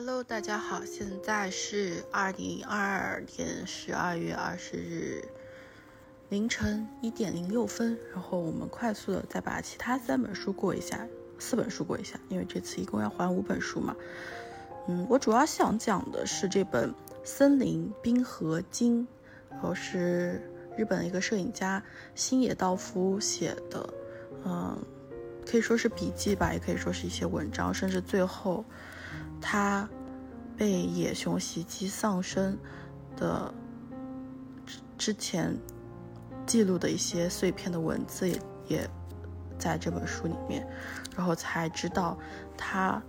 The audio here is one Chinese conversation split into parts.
Hello，大家好，现在是二零二二年十二月二十日凌晨一点零六分。然后我们快速的再把其他三本书过一下，四本书过一下，因为这次一共要还五本书嘛。嗯，我主要想讲的是这本《森林冰河经》，然后是日本的一个摄影家星野道夫写的，嗯，可以说是笔记吧，也可以说是一些文章，甚至最后。他被野熊袭击丧生的之之前记录的一些碎片的文字也也在这本书里面，然后才知道他，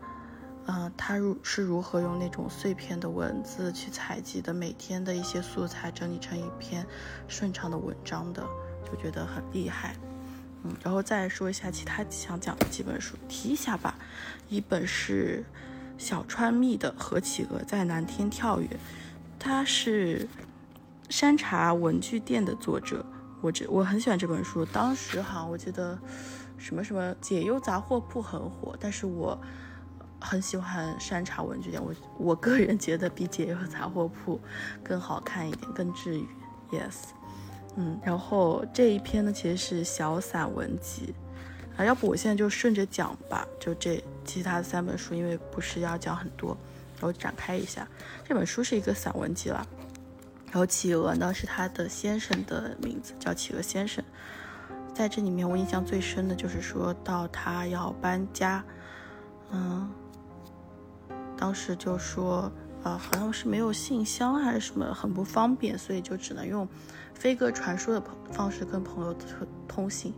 嗯，他如是如何用那种碎片的文字去采集的每天的一些素材整理成一篇顺畅的文章的，就觉得很厉害。嗯，然后再说一下其他想讲的几本书，提一下吧，一本是。小川蜜的《何企鹅在蓝天跳跃》，他是山茶文具店的作者。我这我很喜欢这本书。当时好像我记得什么什么解忧杂货铺很火，但是我很喜欢山茶文具店。我我个人觉得比解忧杂货铺更好看一点，更治愈。Yes，嗯，然后这一篇呢其实是小散文集。啊，要不我现在就顺着讲吧，就这其他的三本书，因为不是要讲很多，然后展开一下。这本书是一个散文集了，然后企鹅呢是他的先生的名字，叫企鹅先生。在这里面，我印象最深的就是说到他要搬家，嗯，当时就说，呃，好像是没有信箱还是什么，很不方便，所以就只能用飞鸽传书的方式跟朋友通信。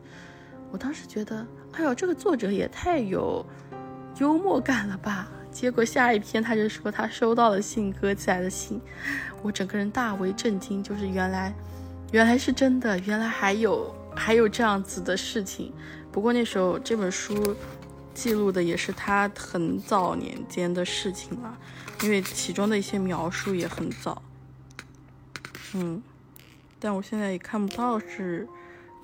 我当时觉得，哎呦，这个作者也太有幽默感了吧！结果下一篇他就说他收到了信鸽寄来的信，我整个人大为震惊，就是原来原来是真的，原来还有还有这样子的事情。不过那时候这本书记录的也是他很早年间的事情了，因为其中的一些描述也很早。嗯，但我现在也看不到是。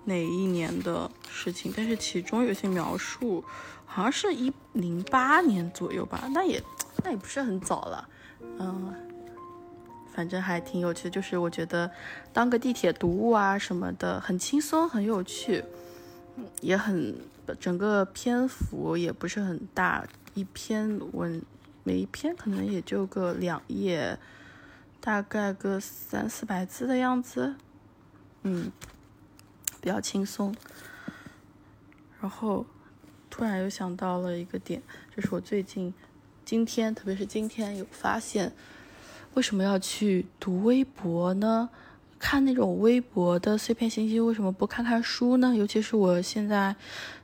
哪一年的事情？但是其中有些描述，好像是一零八年左右吧，那也那也不是很早了，嗯，反正还挺有趣的。就是我觉得当个地铁读物啊什么的，很轻松，很有趣，也很整个篇幅也不是很大，一篇文每一篇可能也就个两页，大概个三四百字的样子，嗯。比较轻松，然后突然又想到了一个点，就是我最近今天，特别是今天有发现，为什么要去读微博呢？看那种微博的碎片信息，为什么不看看书呢？尤其是我现在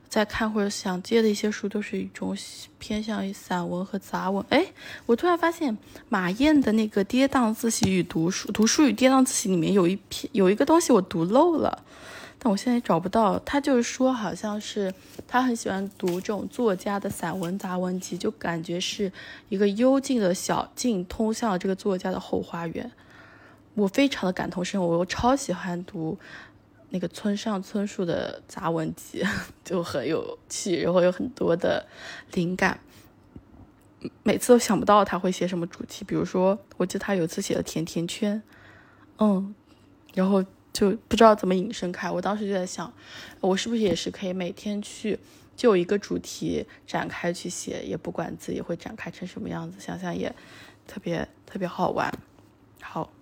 在看或者想借的一些书，都是一种偏向于散文和杂文。哎，我突然发现马燕的那个《跌宕自习与读书》《读书与跌宕自习》里面有一篇有一个东西我读漏了。但我现在找不到，他就是说，好像是他很喜欢读这种作家的散文杂文集，就感觉是一个幽静的小径，通向了这个作家的后花园。我非常的感同身受，我超喜欢读那个村上春树的杂文集，就很有趣，然后有很多的灵感。每次都想不到他会写什么主题，比如说，我记得他有一次写了甜甜圈，嗯，然后。就不知道怎么引申开，我当时就在想，我是不是也是可以每天去就一个主题展开去写，也不管自己会展开成什么样子，想想也特别特别好玩。好，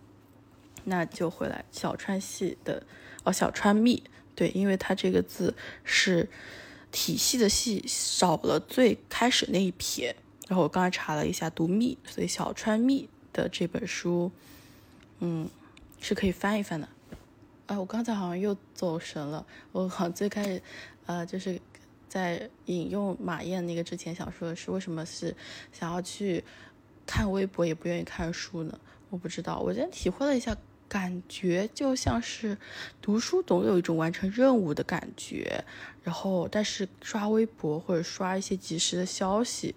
那就回来小川系的哦，小川蜜，对，因为它这个字是体系的系少了最开始那一撇，然后我刚才查了一下读蜜，所以小川蜜的这本书，嗯，是可以翻一翻的。哎，我刚才好像又走神了。我好最开始，呃，就是在引用马燕那个之前想说的是，为什么是想要去看微博也不愿意看书呢？我不知道。我今天体会了一下，感觉就像是读书总有一种完成任务的感觉，然后但是刷微博或者刷一些即时的消息，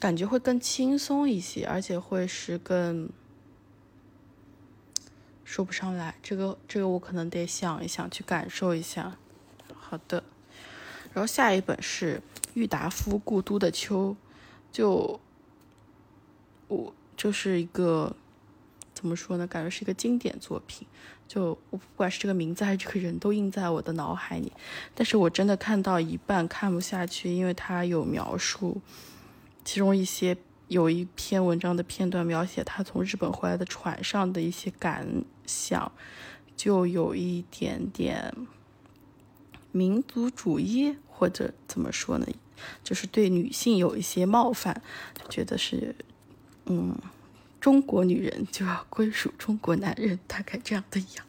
感觉会更轻松一些，而且会是更。说不上来，这个这个我可能得想一想，去感受一下。好的，然后下一本是郁达夫《故都的秋》，就我就是一个怎么说呢？感觉是一个经典作品。就我不管是这个名字还是这个人都印在我的脑海里。但是我真的看到一半看不下去，因为他有描述其中一些有一篇文章的片段，描写他从日本回来的船上的一些感想，就有一点点民族主义，或者怎么说呢？就是对女性有一些冒犯，就觉得是，嗯，中国女人就要归属中国男人，大概这样的一样，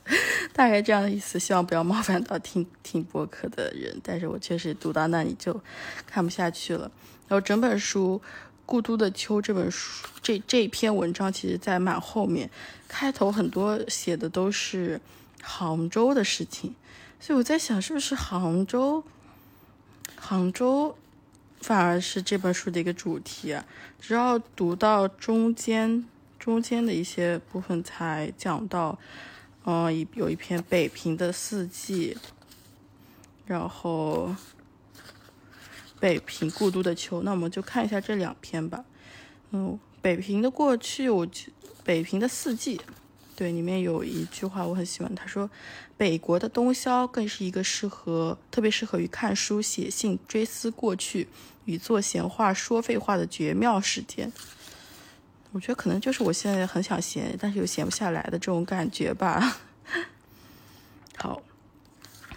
大概这样的意思。希望不要冒犯到听听播客的人，但是我确实读到那里就看不下去了。然后整本书《故都的秋》这本书，这这篇文章其实在蛮后面，开头很多写的都是杭州的事情，所以我在想，是不是杭州，杭州。反而是这本书的一个主题啊，只要读到中间，中间的一些部分才讲到，嗯，有一篇北平的四季，然后北平故都的秋，那我们就看一下这两篇吧。嗯，北平的过去，我北平的四季。对，里面有一句话我很喜欢，他说：“北国的冬宵更是一个适合，特别适合于看书、写信、追思过去与做闲话、说废话的绝妙时间。”我觉得可能就是我现在很想闲，但是又闲不下来的这种感觉吧。好，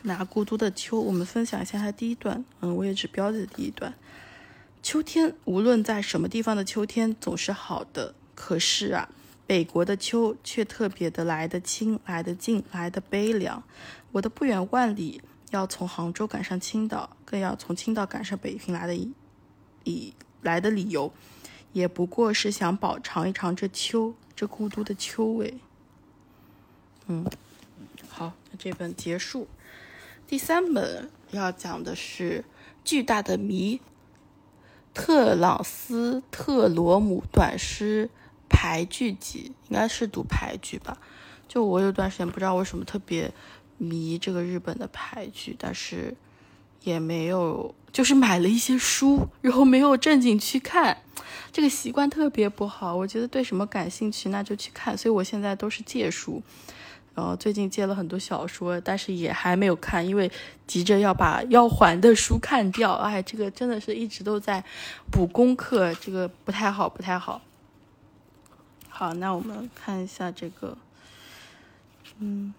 拿《孤独的秋》，我们分享一下它第一段。嗯，我也只标记了第一段。秋天，无论在什么地方的秋天，总是好的。可是啊。北国的秋却特别的来得清，来得近，来得悲凉。我的不远万里要从杭州赶上青岛，更要从青岛赶上北平来的以来的理由，也不过是想饱尝一尝这秋，这孤独的秋味。嗯，好，那这本结束。第三本要讲的是巨大的谜——特朗斯特罗姆短诗。排剧集应该是读排剧吧，就我有段时间不知道为什么特别迷这个日本的排剧，但是也没有，就是买了一些书，然后没有正经去看，这个习惯特别不好。我觉得对什么感兴趣那就去看，所以我现在都是借书，然后最近借了很多小说，但是也还没有看，因为急着要把要还的书看掉。哎，这个真的是一直都在补功课，这个不太好，不太好。好，那我们看一下这个，嗯，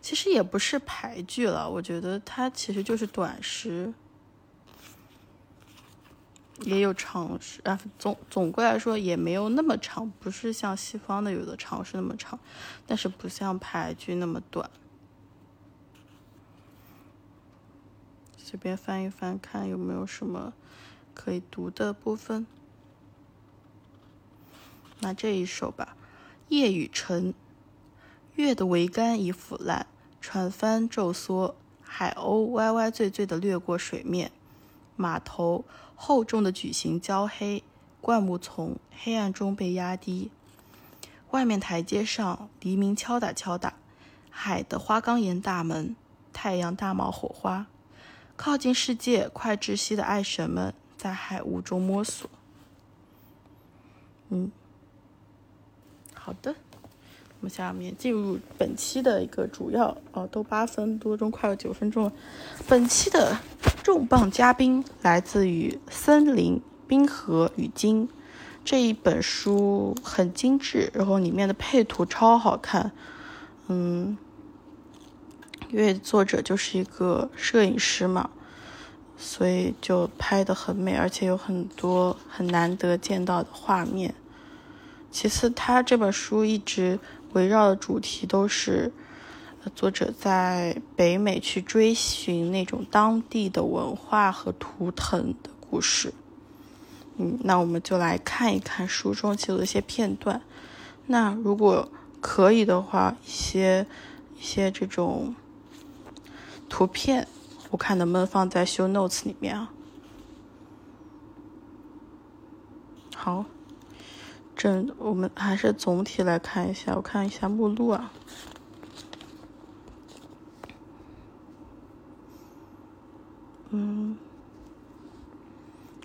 其实也不是排剧了，我觉得它其实就是短诗，也有长诗啊。总总归来说也没有那么长，不是像西方的有的长诗那么长，但是不像排剧那么短。随便翻一翻，看有没有什么可以读的部分。那这一首吧，夜雨沉，月的桅杆已腐烂，船帆骤缩，海鸥歪歪醉醉的掠过水面，码头厚重的矩形焦黑，灌木丛黑暗中被压低，外面台阶上黎明敲打敲打，海的花岗岩大门，太阳大冒火花，靠近世界快窒息的爱神们在海雾中摸索，嗯。好的，我们下面进入本期的一个主要哦，都八分多钟，快要九分钟了。本期的重磅嘉宾来自于《森林冰河与鲸》这一本书，很精致，然后里面的配图超好看。嗯，因为作者就是一个摄影师嘛，所以就拍的很美，而且有很多很难得见到的画面。其次，他这本书一直围绕的主题都是作者在北美去追寻那种当地的文化和图腾的故事。嗯，那我们就来看一看书中记录的一些片段。那如果可以的话，一些一些这种图片，我看能不能放在秀 notes 里面啊？好。整，我们还是总体来看一下。我看一下目录啊。嗯，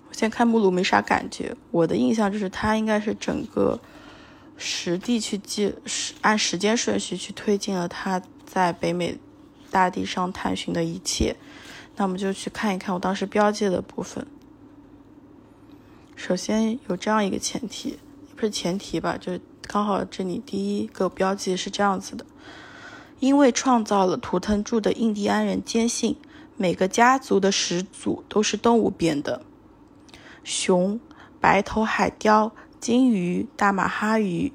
我先看目录没啥感觉，我的印象就是它应该是整个实地去记，按时间顺序去推进了他在北美大地上探寻的一切。那我们就去看一看我当时标记的部分。首先有这样一个前提，不是前提吧，就是刚好这里第一个标记是这样子的：因为创造了图腾柱的印第安人坚信。每个家族的始祖都是动物变的，熊、白头海雕、金鱼、大马哈鱼，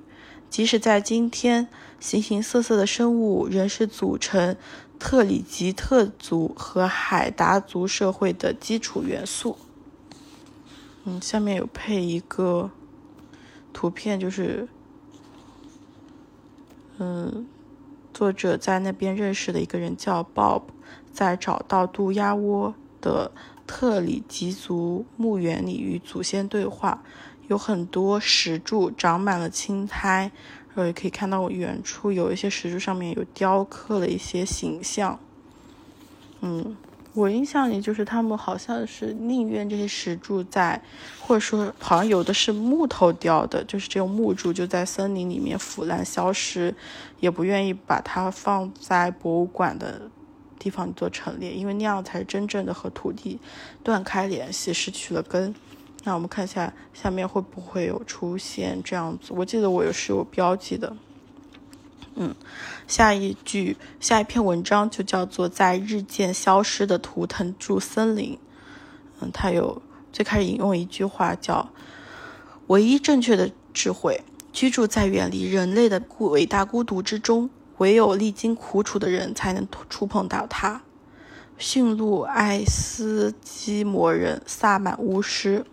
即使在今天，形形色色的生物仍是组成特里吉特族和海达族社会的基础元素。嗯，下面有配一个图片，就是，嗯，作者在那边认识的一个人叫 Bob。在找到渡鸦窝的特里吉族墓园里与祖先对话，有很多石柱长满了青苔，然后也可以看到远处有一些石柱上面有雕刻了一些形象。嗯，我印象里就是他们好像是宁愿这些石柱在，或者说好像有的是木头雕的，就是这种木柱就在森林里面腐烂消失，也不愿意把它放在博物馆的。地方做陈列，因为那样才是真正的和土地断开联系，失去了根。那我们看一下下面会不会有出现这样子？我记得我有是有标记的。嗯，下一句下一篇文章就叫做在日渐消失的图腾柱森林。嗯，它有最开始引用一句话叫：“唯一正确的智慧，居住在远离人类的孤伟大孤独之中。”唯有历经苦楚的人才能触碰到它。驯鹿爱斯基摩人萨满巫师。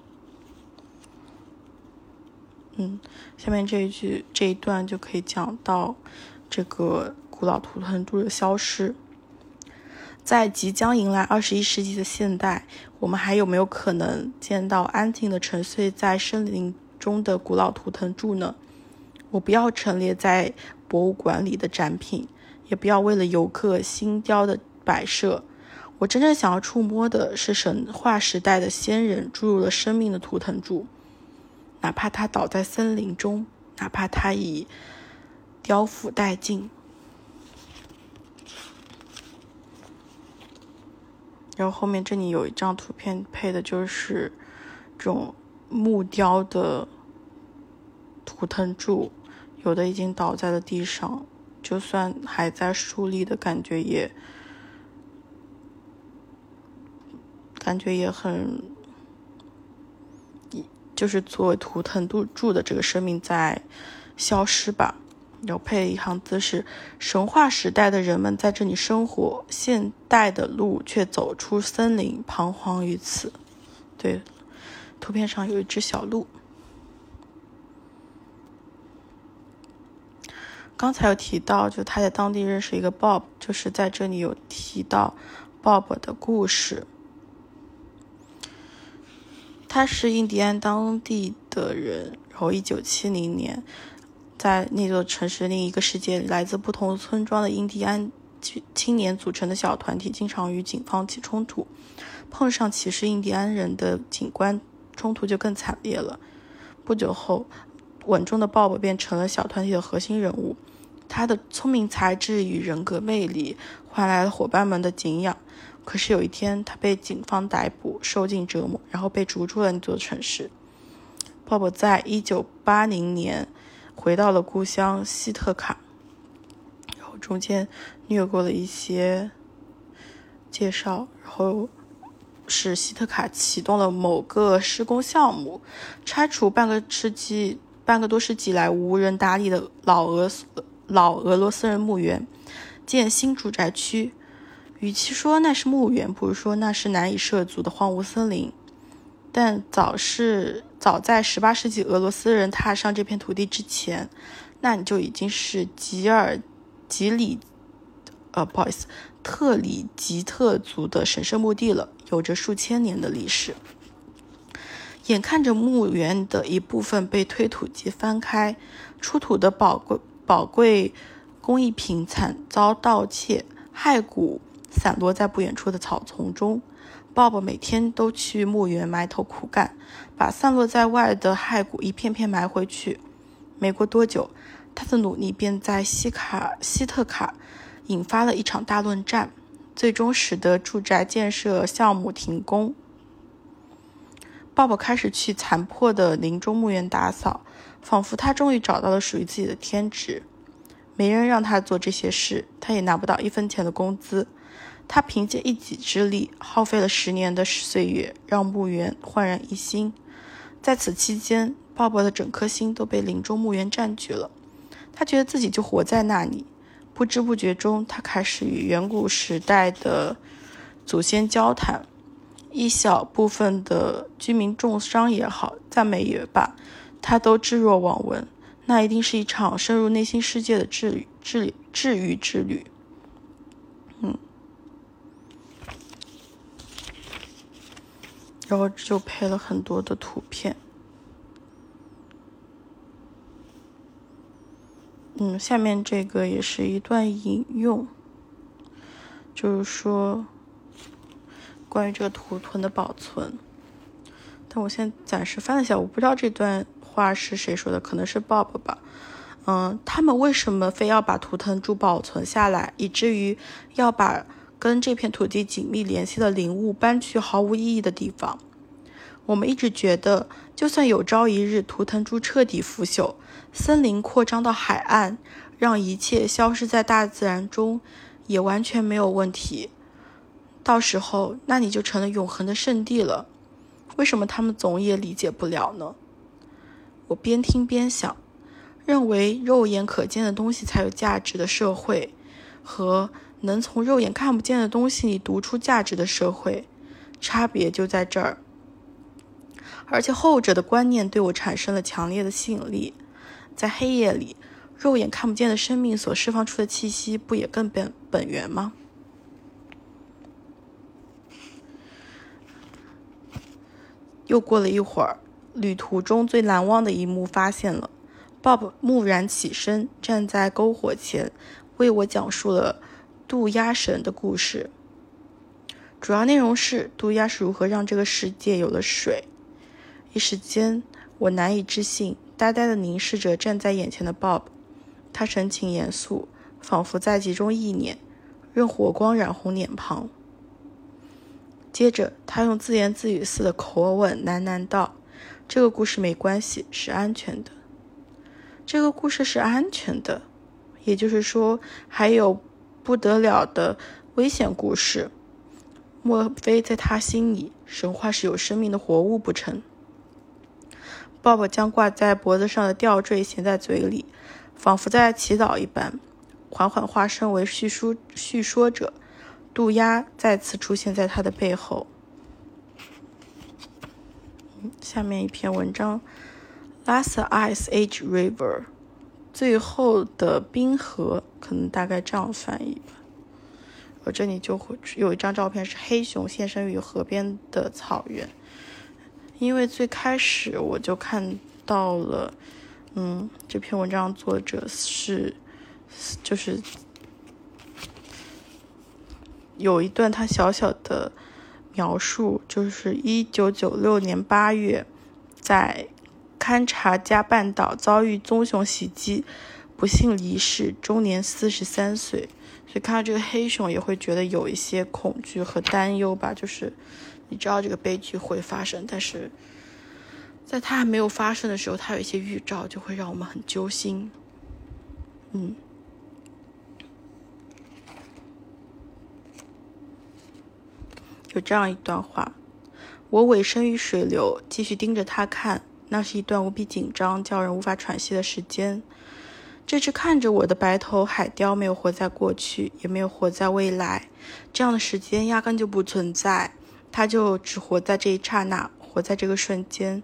嗯，下面这一句这一段就可以讲到这个古老图腾柱的消失。在即将迎来二十一世纪的现代，我们还有没有可能见到安静的沉睡在森林中的古老图腾柱呢？我不要陈列在。博物馆里的展品，也不要为了游客新雕的摆设。我真正想要触摸的是神话时代的先人注入了生命的图腾柱，哪怕它倒在森林中，哪怕它已雕腐殆尽。然后后面这里有一张图片，配的就是这种木雕的图腾柱。有的已经倒在了地上，就算还在竖立的感觉也，感觉也很，就是作为图腾度柱的这个生命在消失吧。然后配了一行字是：神话时代的人们在这里生活，现代的鹿却走出森林，彷徨于此。对，图片上有一只小鹿。刚才有提到，就他在当地认识一个 Bob，就是在这里有提到 Bob 的故事。他是印第安当地的人，然后一九七零年，在那座城市另一个世界，来自不同村庄的印第安青年组成的小团体，经常与警方起冲突。碰上歧视印第安人的警官，冲突就更惨烈了。不久后，稳重的鲍勃变成了小团体的核心人物。他的聪明才智与人格魅力换来了伙伴们的敬仰。可是有一天，他被警方逮捕，受尽折磨，然后被逐出了那座城市。鲍勃在一九八零年回到了故乡西特卡，然后中间略过了一些介绍，然后是西特卡启动了某个施工项目，拆除半个世纪、半个多世纪来无人打理的老俄老俄罗斯人墓园，建新住宅区。与其说那是墓园，不如说那是难以涉足的荒芜森林。但早是早在18世纪俄罗斯人踏上这片土地之前，那你就已经是吉尔吉里，呃，不好意思，特里吉特族的神圣墓地了，有着数千年的历史。眼看着墓园的一部分被推土机翻开，出土的宝贵。宝贵工艺品惨遭盗窃，骸骨散落在不远处的草丛中。Bob 每天都去墓园埋头苦干，把散落在外的骸骨一片片埋回去。没过多久，他的努力便在西卡西特卡引发了一场大论战，最终使得住宅建设项目停工。Bob 开始去残破的林中墓园打扫，仿佛他终于找到了属于自己的天职。没人让他做这些事，他也拿不到一分钱的工资。他凭借一己之力，耗费了十年的岁月，让墓园焕然一新。在此期间鲍勃的整颗心都被林中墓园占据了。他觉得自己就活在那里。不知不觉中，他开始与远古时代的祖先交谈。一小部分的居民重伤也好，赞美也罢，他都置若罔闻。那一定是一场深入内心世界的治愈、治治愈之旅。嗯，然后就配了很多的图片。嗯，下面这个也是一段引用，就是说关于这个图腾的保存。但我现在暂时翻了一下，我不知道这段。话是谁说的？可能是 Bob 吧。嗯，他们为什么非要把图腾珠保存下来，以至于要把跟这片土地紧密联系的灵物搬去毫无意义的地方？我们一直觉得，就算有朝一日图腾珠彻底腐朽，森林扩张到海岸，让一切消失在大自然中，也完全没有问题。到时候，那你就成了永恒的圣地了。为什么他们总也理解不了呢？我边听边想，认为肉眼可见的东西才有价值的社会，和能从肉眼看不见的东西里读出价值的社会，差别就在这儿。而且后者的观念对我产生了强烈的吸引力。在黑夜里，肉眼看不见的生命所释放出的气息，不也更本本源吗？又过了一会儿。旅途中最难忘的一幕发现了，Bob 蓦然起身，站在篝火前，为我讲述了渡鸦神的故事。主要内容是渡鸦是如何让这个世界有了水。一时间，我难以置信，呆呆地凝视着站在眼前的 Bob，他神情严肃，仿佛在集中意念，任火光染红脸庞。接着，他用自言自语似的口吻喃喃道。这个故事没关系，是安全的。这个故事是安全的，也就是说，还有不得了的危险故事。莫非在他心里，神话是有生命的活物不成？Bob 将挂在脖子上的吊坠衔在嘴里，仿佛在祈祷一般，缓缓化身为叙述叙说者。渡鸦再次出现在他的背后。下面一篇文章，Last Ice Age River，最后的冰河，可能大概这样翻译吧。我这里就会有一张照片，是黑熊现身于河边的草原。因为最开始我就看到了，嗯，这篇文章作者是，就是有一段他小小的。描述就是一九九六年八月，在勘察加半岛遭遇棕熊袭击，不幸离世，终年四十三岁。所以看到这个黑熊也会觉得有一些恐惧和担忧吧。就是你知道这个悲剧会发生，但是在它还没有发生的时候，它有一些预兆，就会让我们很揪心。嗯。有这样一段话：我委身于水流，继续盯着它看。那是一段无比紧张、叫人无法喘息的时间。这只看着我的白头海雕没有活在过去，也没有活在未来。这样的时间压根就不存在，它就只活在这一刹那，活在这个瞬间。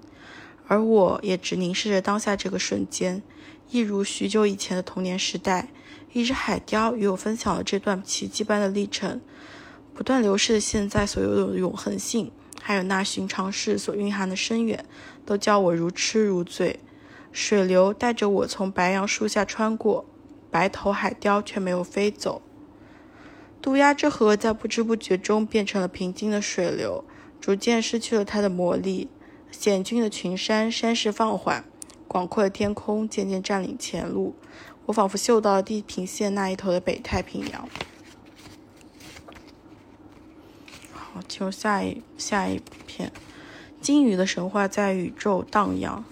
而我也只凝视着当下这个瞬间，一如许久以前的童年时代，一只海雕与我分享了这段奇迹般的历程。不断流逝的现在，所有的永恒性，还有那寻常事所蕴含的深远，都叫我如痴如醉。水流带着我从白杨树下穿过，白头海雕却没有飞走。渡鸦之河在不知不觉中变成了平静的水流，逐渐失去了它的魔力。险峻的群山，山势放缓，广阔的天空渐渐占领前路。我仿佛嗅到了地平线那一头的北太平洋。好，进入下一下一篇。鲸鱼的神话在宇宙荡漾。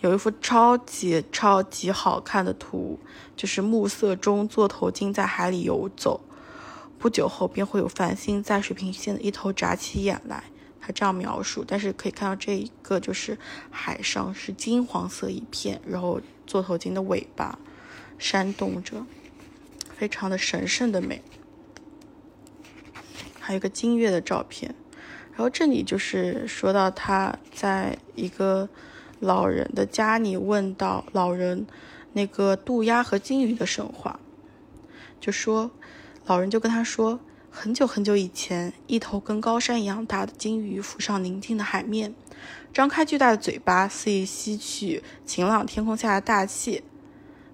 有一幅超级超级好看的图，就是暮色中座头鲸在海里游走，不久后便会有繁星在水平线的一头眨起眼来。他这样描述，但是可以看到这一个就是海上是金黄色一片，然后座头鲸的尾巴扇动着，非常的神圣的美。还有一个金月的照片，然后这里就是说到他在一个老人的家里问到老人那个渡鸦和金鱼的神话，就说老人就跟他说。很久很久以前，一头跟高山一样大的鲸鱼浮上宁静的海面，张开巨大的嘴巴，肆意吸取晴朗天空下的大气。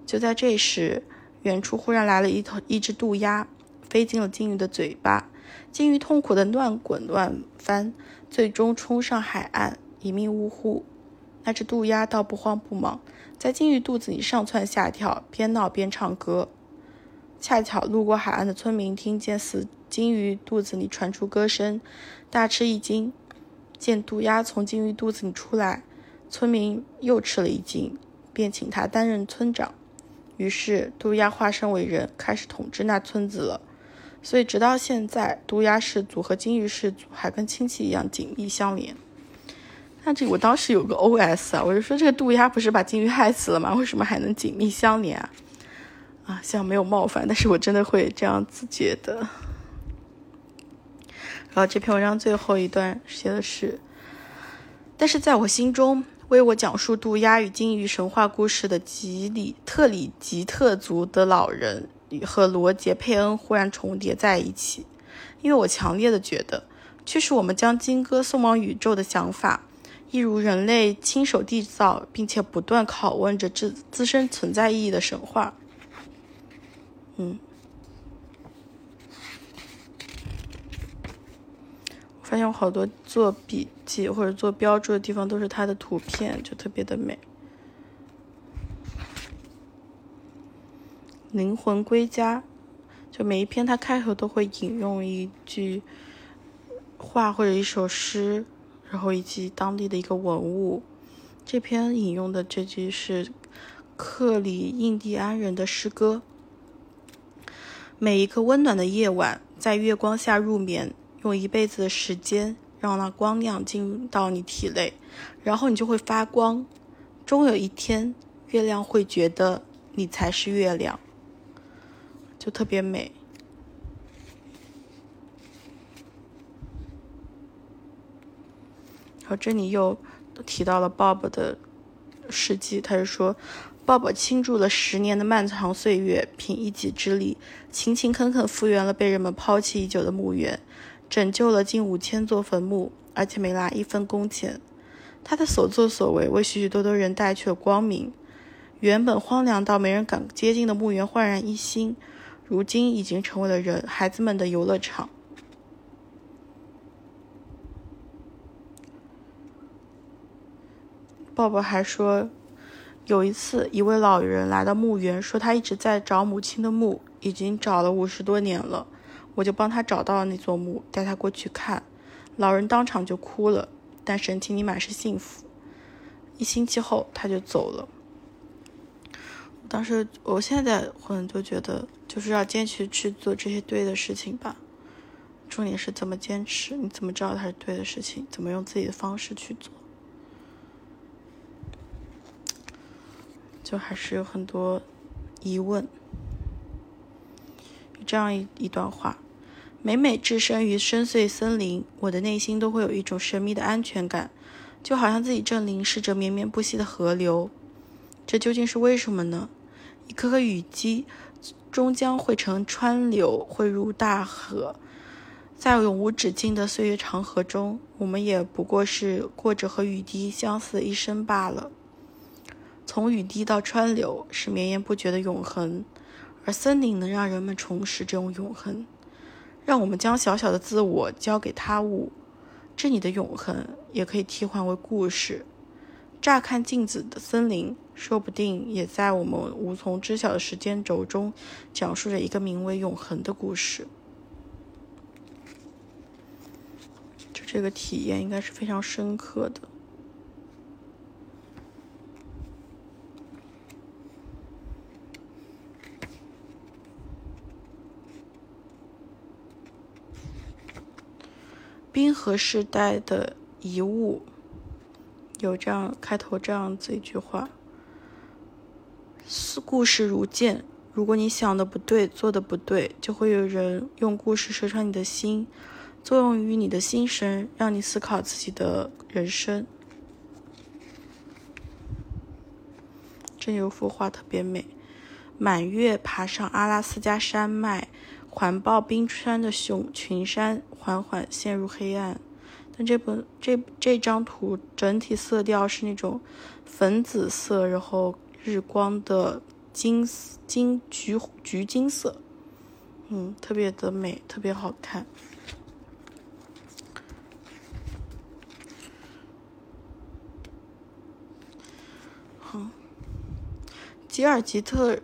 就在这时，远处忽然来了一头一只渡鸦，飞进了鲸鱼的嘴巴。鲸鱼痛苦的乱滚乱翻，最终冲上海岸，一命呜呼。那只渡鸦倒不慌不忙，在鲸鱼肚子里上蹿下跳，边闹边唱歌。恰巧路过海岸的村民听见死。鲸鱼肚子里传出歌声，大吃一惊，见渡鸦从鲸鱼肚子里出来，村民又吃了一惊，便请他担任村长。于是渡鸦化身为人，开始统治那村子了。所以直到现在，渡鸦氏族和鲸鱼氏族还跟亲戚一样紧密相连。那这我当时有个 OS 啊，我就说这个渡鸦不是把鲸鱼害死了吗？为什么还能紧密相连啊？啊，希望没有冒犯，但是我真的会这样子觉得。然后这篇文章最后一段写的是，但是在我心中，为我讲述渡鸦与鲸鱼神话故事的吉里特里吉特族的老人和罗杰佩恩忽然重叠在一起，因为我强烈的觉得，驱使我们将金鸽送往宇宙的想法，一如人类亲手缔造并且不断拷问着自自身存在意义的神话。嗯。发现我好多做笔记或者做标注的地方都是它的图片，就特别的美。灵魂归家，就每一篇它开头都会引用一句话或者一首诗，然后以及当地的一个文物。这篇引用的这句是克里印第安人的诗歌。每一个温暖的夜晚，在月光下入眠。用一辈子的时间让那光亮进入到你体内，然后你就会发光。终有一天，月亮会觉得你才是月亮，就特别美。然后这里又提到了 Bob 的事迹，他是说，Bob 倾注了十年的漫长岁月，凭一己之力，勤勤恳恳复原了被人们抛弃已久的墓园。拯救了近五千座坟墓，而且没拿一分工钱。他的所作所为为许许多多人带去了光明。原本荒凉到没人敢接近的墓园焕然一新，如今已经成为了人孩子们的游乐场。鲍勃还说，有一次，一位老人来到墓园，说他一直在找母亲的墓，已经找了五十多年了。我就帮他找到了那座墓，带他过去看。老人当场就哭了，但神情里满是幸福。一星期后，他就走了。当时，我现在可能就觉得，就是要坚持去做这些对的事情吧。重点是怎么坚持？你怎么知道它是对的事情？怎么用自己的方式去做？就还是有很多疑问。这样一一段话：每每置身于深邃森林，我的内心都会有一种神秘的安全感，就好像自己正凝视着绵绵不息的河流。这究竟是为什么呢？一颗颗雨滴终将汇成川流，汇入大河。在永无止境的岁月长河中，我们也不过是过着和雨滴相似的一生罢了。从雨滴到川流，是绵延不绝的永恒。而森林能让人们重拾这种永恒，让我们将小小的自我交给他物，这里的永恒也可以替换为故事。乍看镜子的森林，说不定也在我们无从知晓的时间轴中，讲述着一个名为永恒的故事。就这个体验应该是非常深刻的。冰河时代的遗物。有这样开头这样子一句话：故事如剑，如果你想的不对，做的不对，就会有人用故事射穿你的心，作用于你的心神，让你思考自己的人生。这有幅画特别美，满月爬上阿拉斯加山脉，环抱冰川的熊群山缓缓陷入黑暗。但这本这这张图整体色调是那种粉紫色，然后日光的金金橘橘金色，嗯，特别的美，特别好看。吉尔吉特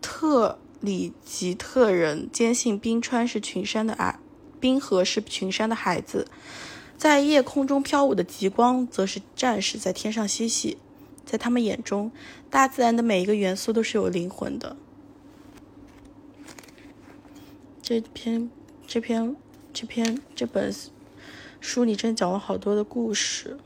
特里吉特人坚信冰川是群山的啊，冰河是群山的孩子。在夜空中飘舞的极光，则是战士在天上嬉戏。在他们眼中，大自然的每一个元素都是有灵魂的。这篇、这篇、这篇、这本书里真讲了好多的故事。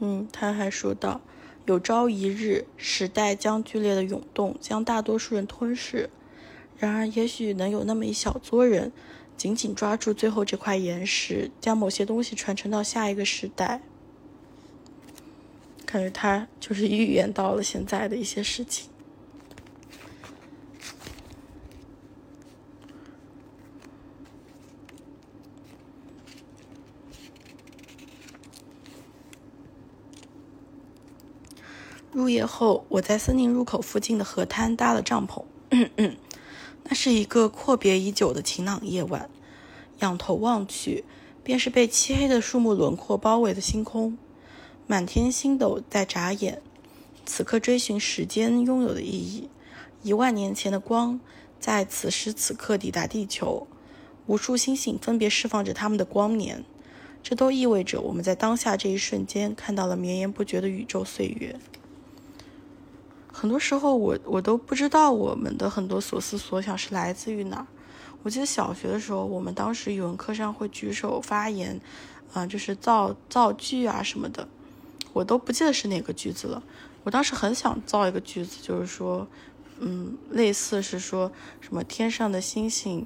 嗯，他还说到，有朝一日，时代将剧烈的涌动，将大多数人吞噬。然而，也许能有那么一小撮人。紧紧抓住最后这块岩石，将某些东西传承到下一个时代。感觉他就是预言到了现在的一些事情。入夜后，我在森林入口附近的河滩搭了帐篷。那是一个阔别已久的晴朗夜晚，仰头望去，便是被漆黑的树木轮廓包围的星空，满天星斗在眨眼。此刻追寻时间拥有的意义，一万年前的光在此时此刻抵达地球，无数星星分别释放着他们的光年，这都意味着我们在当下这一瞬间看到了绵延不绝的宇宙岁月。很多时候，我我都不知道我们的很多所思所想是来自于哪儿。我记得小学的时候，我们当时语文课上会举手发言，啊，就是造造句啊什么的，我都不记得是哪个句子了。我当时很想造一个句子，就是说，嗯，类似是说什么天上的星星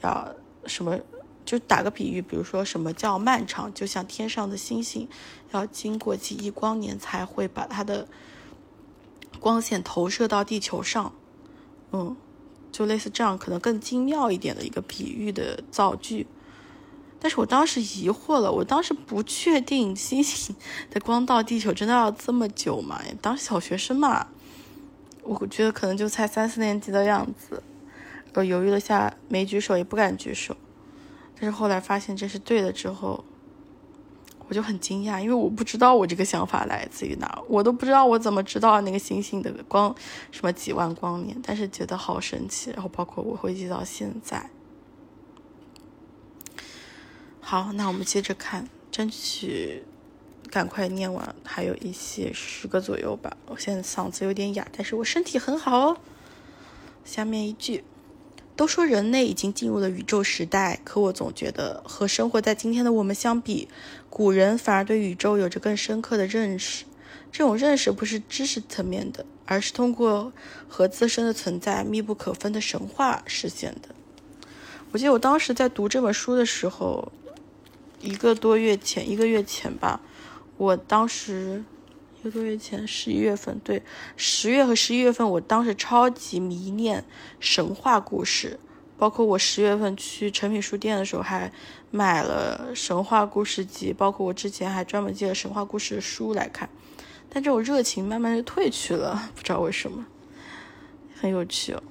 要什么，就打个比喻，比如说什么叫漫长，就像天上的星星要经过几亿光年才会把它的。光线投射到地球上，嗯，就类似这样，可能更精妙一点的一个比喻的造句。但是我当时疑惑了，我当时不确定星星的光到地球真的要这么久吗？当小学生嘛，我觉得可能就才三四年级的样子，我犹豫了下，没举手，也不敢举手。但是后来发现这是对的之后。我就很惊讶，因为我不知道我这个想法来自于哪，我都不知道我怎么知道那个星星的光什么几万光年，但是觉得好神奇，然后包括我会记到现在。好，那我们接着看，争取赶快念完，还有一些十个左右吧。我现在嗓子有点哑，但是我身体很好哦。下面一句。都说人类已经进入了宇宙时代，可我总觉得和生活在今天的我们相比，古人反而对宇宙有着更深刻的认识。这种认识不是知识层面的，而是通过和自身的存在密不可分的神话实现的。我记得我当时在读这本书的时候，一个多月前，一个月前吧，我当时。一个多月前，十一月份，对，十月和十一月份，我当时超级迷恋神话故事，包括我十月份去诚品书店的时候，还买了神话故事集，包括我之前还专门借了神话故事的书来看，但这种热情慢慢就褪去了，不知道为什么，很有趣哦。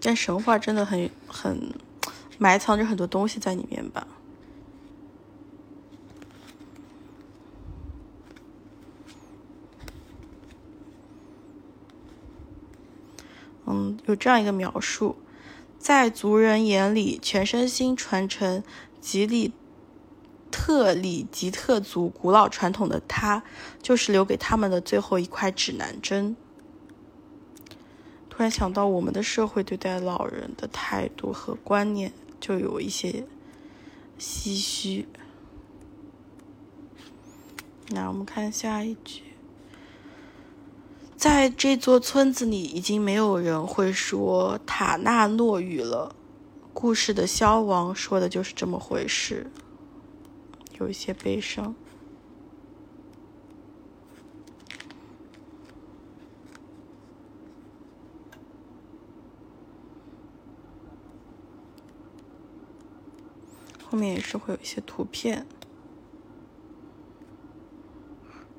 但神话真的很很埋藏着很多东西在里面吧。嗯，有这样一个描述，在族人眼里，全身心传承吉里特里吉特族古老传统的他，就是留给他们的最后一块指南针。突然想到，我们的社会对待老人的态度和观念，就有一些唏嘘。那我们看下一句。在这座村子里，已经没有人会说塔纳诺语了。故事的消亡说的就是这么回事，有一些悲伤。后面也是会有一些图片，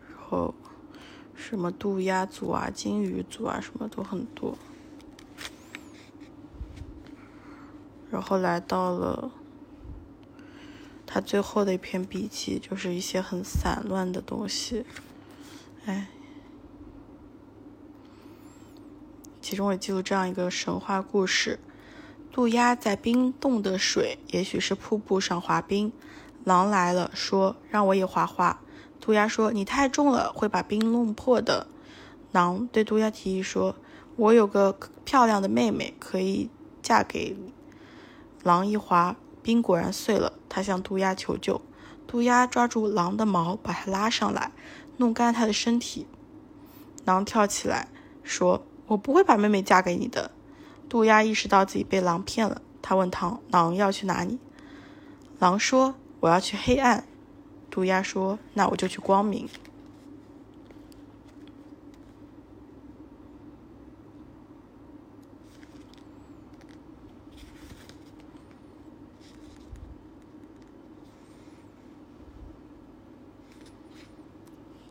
然后。什么渡鸦族啊、金鱼族啊，什么都很多。然后来到了他最后的一篇笔记，就是一些很散乱的东西。哎，其中也记录这样一个神话故事：渡鸦在冰冻的水，也许是瀑布上滑冰。狼来了，说：“让我也滑滑。”渡鸦说：“你太重了，会把冰弄破的。”狼对渡鸦提议说：“我有个漂亮的妹妹，可以嫁给你。”狼一滑，冰果然碎了。他向渡鸦求救，渡鸦抓住狼的毛，把它拉上来，弄干它的身体。狼跳起来说：“我不会把妹妹嫁给你的。”渡鸦意识到自己被狼骗了，他问唐狼要去哪里。狼说：“我要去黑暗。”涂鸦说：“那我就去光明。”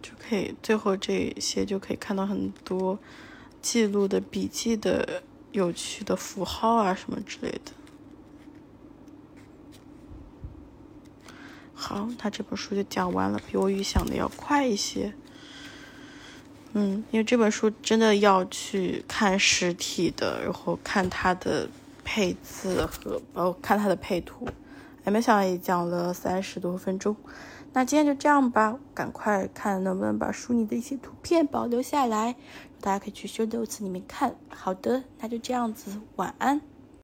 就可以最后这些就可以看到很多记录的笔记的有趣的符号啊什么之类的。好，他这本书就讲完了，比我预想的要快一些。嗯，因为这本书真的要去看实体的，然后看它的配字和哦看它的配图。哎，没想到也讲了三十多分钟。那今天就这样吧，赶快看能不能把书里的一些图片保留下来，大家可以去修 h 次里面看。好的，那就这样子，晚安。